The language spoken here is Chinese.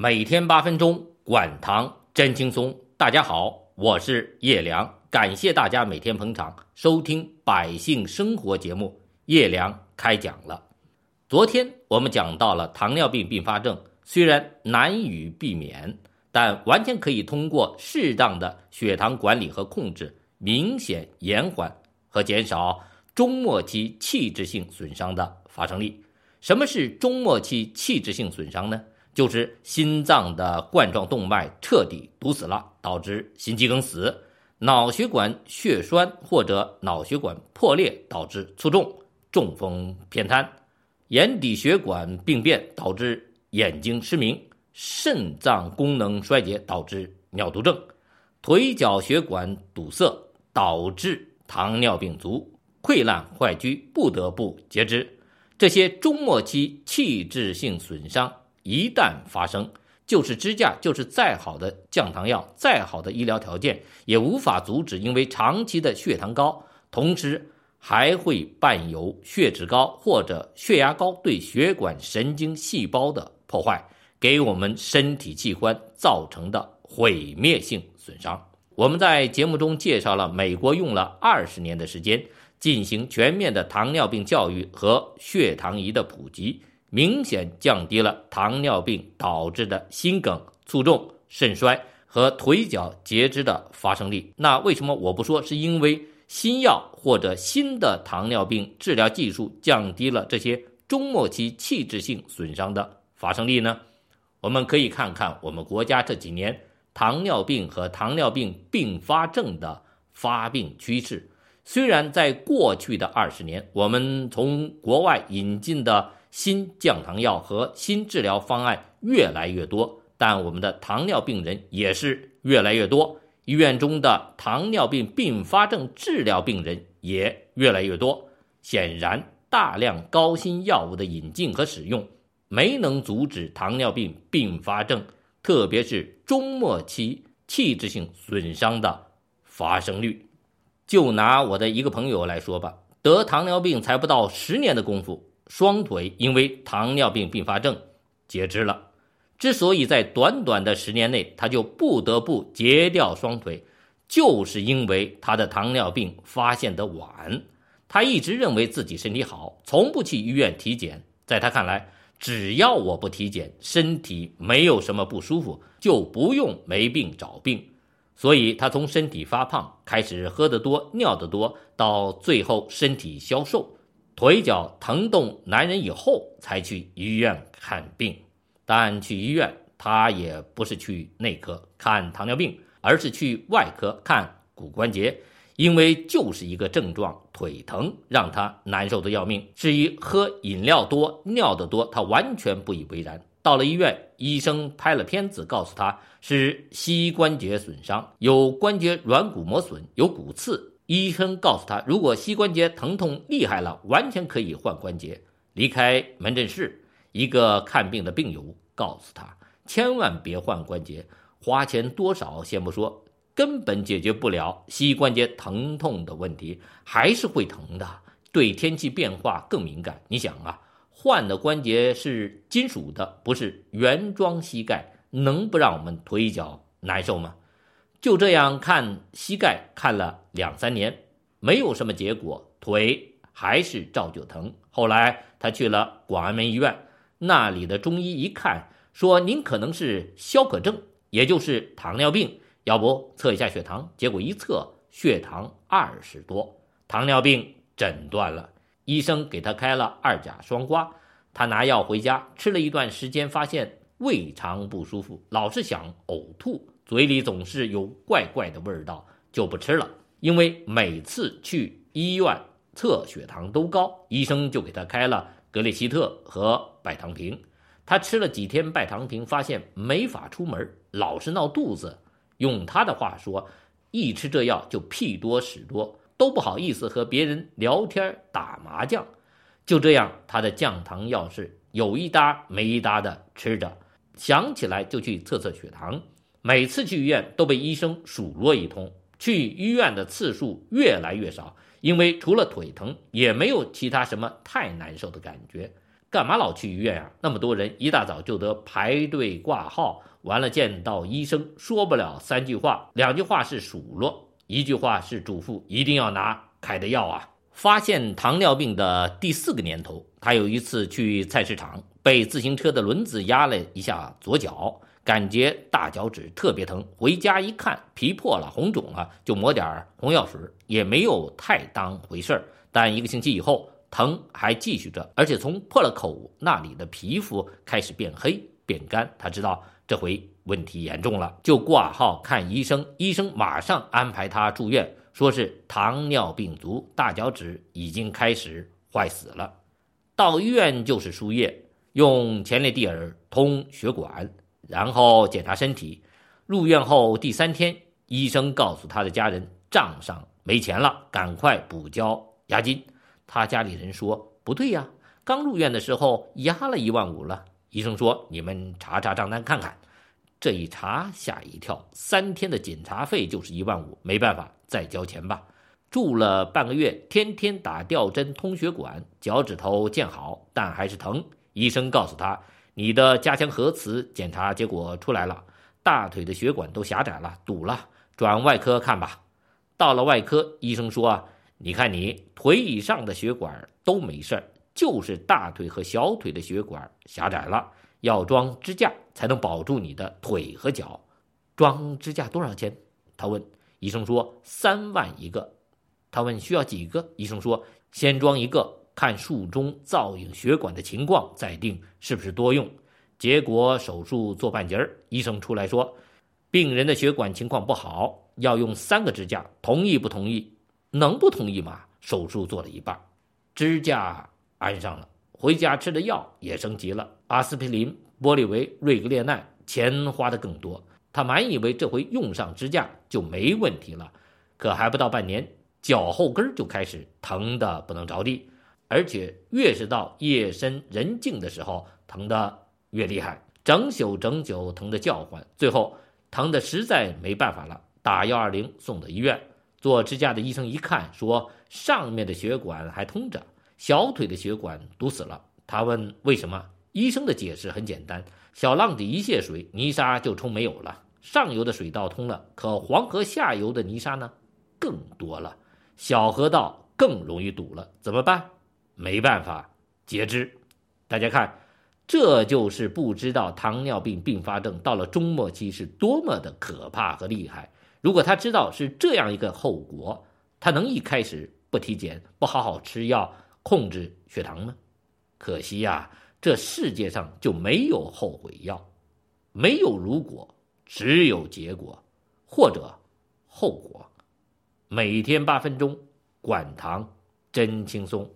每天八分钟，管糖真轻松。大家好，我是叶良，感谢大家每天捧场收听《百姓生活》节目。叶良开讲了。昨天我们讲到了糖尿病并发症，虽然难以避免，但完全可以通过适当的血糖管理和控制，明显延缓和减少中末期器质性损伤的发生率。什么是中末期器质性损伤呢？就是心脏的冠状动脉彻底堵死了，导致心肌梗死；脑血管血栓或者脑血管破裂导致卒中、中风、偏瘫；眼底血管病变导致眼睛失明；肾脏功能衰竭导致尿毒症；腿脚血管堵塞导致糖尿病足；溃烂坏疽不得不截肢。这些中末期器质性损伤。一旦发生，就是支架，就是再好的降糖药，再好的医疗条件，也无法阻止。因为长期的血糖高，同时还会伴有血脂高或者血压高对血管神经细胞的破坏，给我们身体器官造成的毁灭性损伤。我们在节目中介绍了美国用了二十年的时间进行全面的糖尿病教育和血糖仪的普及。明显降低了糖尿病导致的心梗、卒中、肾衰和腿脚截肢的发生率。那为什么我不说是因为新药或者新的糖尿病治疗技术降低了这些中末期器质性损伤的发生率呢？我们可以看看我们国家这几年糖尿病和糖尿病并发症的发病趋势。虽然在过去的二十年，我们从国外引进的新降糖药和新治疗方案越来越多，但我们的糖尿病人也是越来越多，医院中的糖尿病并发症治疗病人也越来越多。显然，大量高新药物的引进和使用没能阻止糖尿病并发症，特别是中末期器质性损伤的发生率。就拿我的一个朋友来说吧，得糖尿病才不到十年的功夫。双腿因为糖尿病并发症截肢了，之所以在短短的十年内他就不得不截掉双腿，就是因为他的糖尿病发现的晚。他一直认为自己身体好，从不去医院体检。在他看来，只要我不体检，身体没有什么不舒服，就不用没病找病。所以，他从身体发胖开始，喝得多、尿得多，到最后身体消瘦。腿脚疼痛难忍以后，才去医院看病。但去医院，他也不是去内科看糖尿病，而是去外科看骨关节，因为就是一个症状——腿疼，让他难受的要命。至于喝饮料多、尿得多，他完全不以为然。到了医院，医生拍了片子，告诉他是膝关节损伤，有关节软骨磨损，有骨刺。医生告诉他，如果膝关节疼痛厉害了，完全可以换关节。离开门诊室，一个看病的病友告诉他，千万别换关节，花钱多少先不说，根本解决不了膝关节疼痛的问题，还是会疼的。对天气变化更敏感。你想啊，换的关节是金属的，不是原装膝盖，能不让我们腿脚难受吗？就这样看膝盖看了两三年，没有什么结果，腿还是照旧疼。后来他去了广安门医院，那里的中医一看，说您可能是消渴症，也就是糖尿病，要不测一下血糖？结果一测，血糖二十多，糖尿病诊断了。医生给他开了二甲双胍，他拿药回家吃了一段时间，发现胃肠不舒服，老是想呕吐。嘴里总是有怪怪的味道，就不吃了。因为每次去医院测血糖都高，医生就给他开了格列西特和拜糖平。他吃了几天拜糖平，发现没法出门，老是闹肚子。用他的话说，一吃这药就屁多屎多，都不好意思和别人聊天打麻将。就这样，他的降糖药是有一搭没一搭的吃着，想起来就去测测血糖。每次去医院都被医生数落一通，去医院的次数越来越少，因为除了腿疼，也没有其他什么太难受的感觉。干嘛老去医院呀？那么多人一大早就得排队挂号，完了见到医生说不了三句话，两句话是数落，一句话是嘱咐一定要拿开的药啊。发现糖尿病的第四个年头，他有一次去菜市场，被自行车的轮子压了一下左脚，感觉大脚趾特别疼。回家一看，皮破了，红肿了，就抹点红药水，也没有太当回事儿。但一个星期以后，疼还继续着，而且从破了口那里的皮肤开始变黑变干。他知道这回问题严重了，就挂号看医生。医生马上安排他住院，说是糖尿病足，大脚趾已经开始坏死了。到医院就是输液，用前列地尔通血管，然后检查身体。入院后第三天，医生告诉他的家人，账上没钱了，赶快补交押金。他家里人说不对呀，刚入院的时候压了一万五了。医生说你们查查账单看看。这一查吓一跳，三天的检查费就是一万五，没办法再交钱吧。住了半个月，天天打吊针通血管，脚趾头见好，但还是疼。医生告诉他，你的加强核磁检查结果出来了，大腿的血管都狭窄了，堵了，转外科看吧。到了外科，医生说啊。你看，你腿以上的血管都没事，就是大腿和小腿的血管狭窄了，要装支架才能保住你的腿和脚。装支架多少钱？他问。医生说三万一个。他问需要几个？医生说先装一个，看术中造影血管的情况，再定是不是多用。结果手术做半截儿，医生出来说，病人的血管情况不好，要用三个支架，同意不同意？能不同意吗？手术做了一半，支架安上了，回家吃的药也升级了，阿司匹林、玻利维、瑞格列奈，钱花的更多。他满以为这回用上支架就没问题了，可还不到半年，脚后跟就开始疼的不能着地，而且越是到夜深人静的时候，疼得越厉害，整宿整宿疼得叫唤，最后疼得实在没办法了，打幺二零送到医院。做支架的医生一看，说上面的血管还通着，小腿的血管堵死了。他问为什么？医生的解释很简单：小浪底一泄水，泥沙就冲没有了；上游的水道通了，可黄河下游的泥沙呢，更多了，小河道更容易堵了。怎么办？没办法，截肢。大家看，这就是不知道糖尿病并发症到了中末期是多么的可怕和厉害。如果他知道是这样一个后果，他能一开始不体检、不好好吃药控制血糖吗？可惜呀，这世界上就没有后悔药，没有如果，只有结果，或者后果。每天八分钟，管糖真轻松。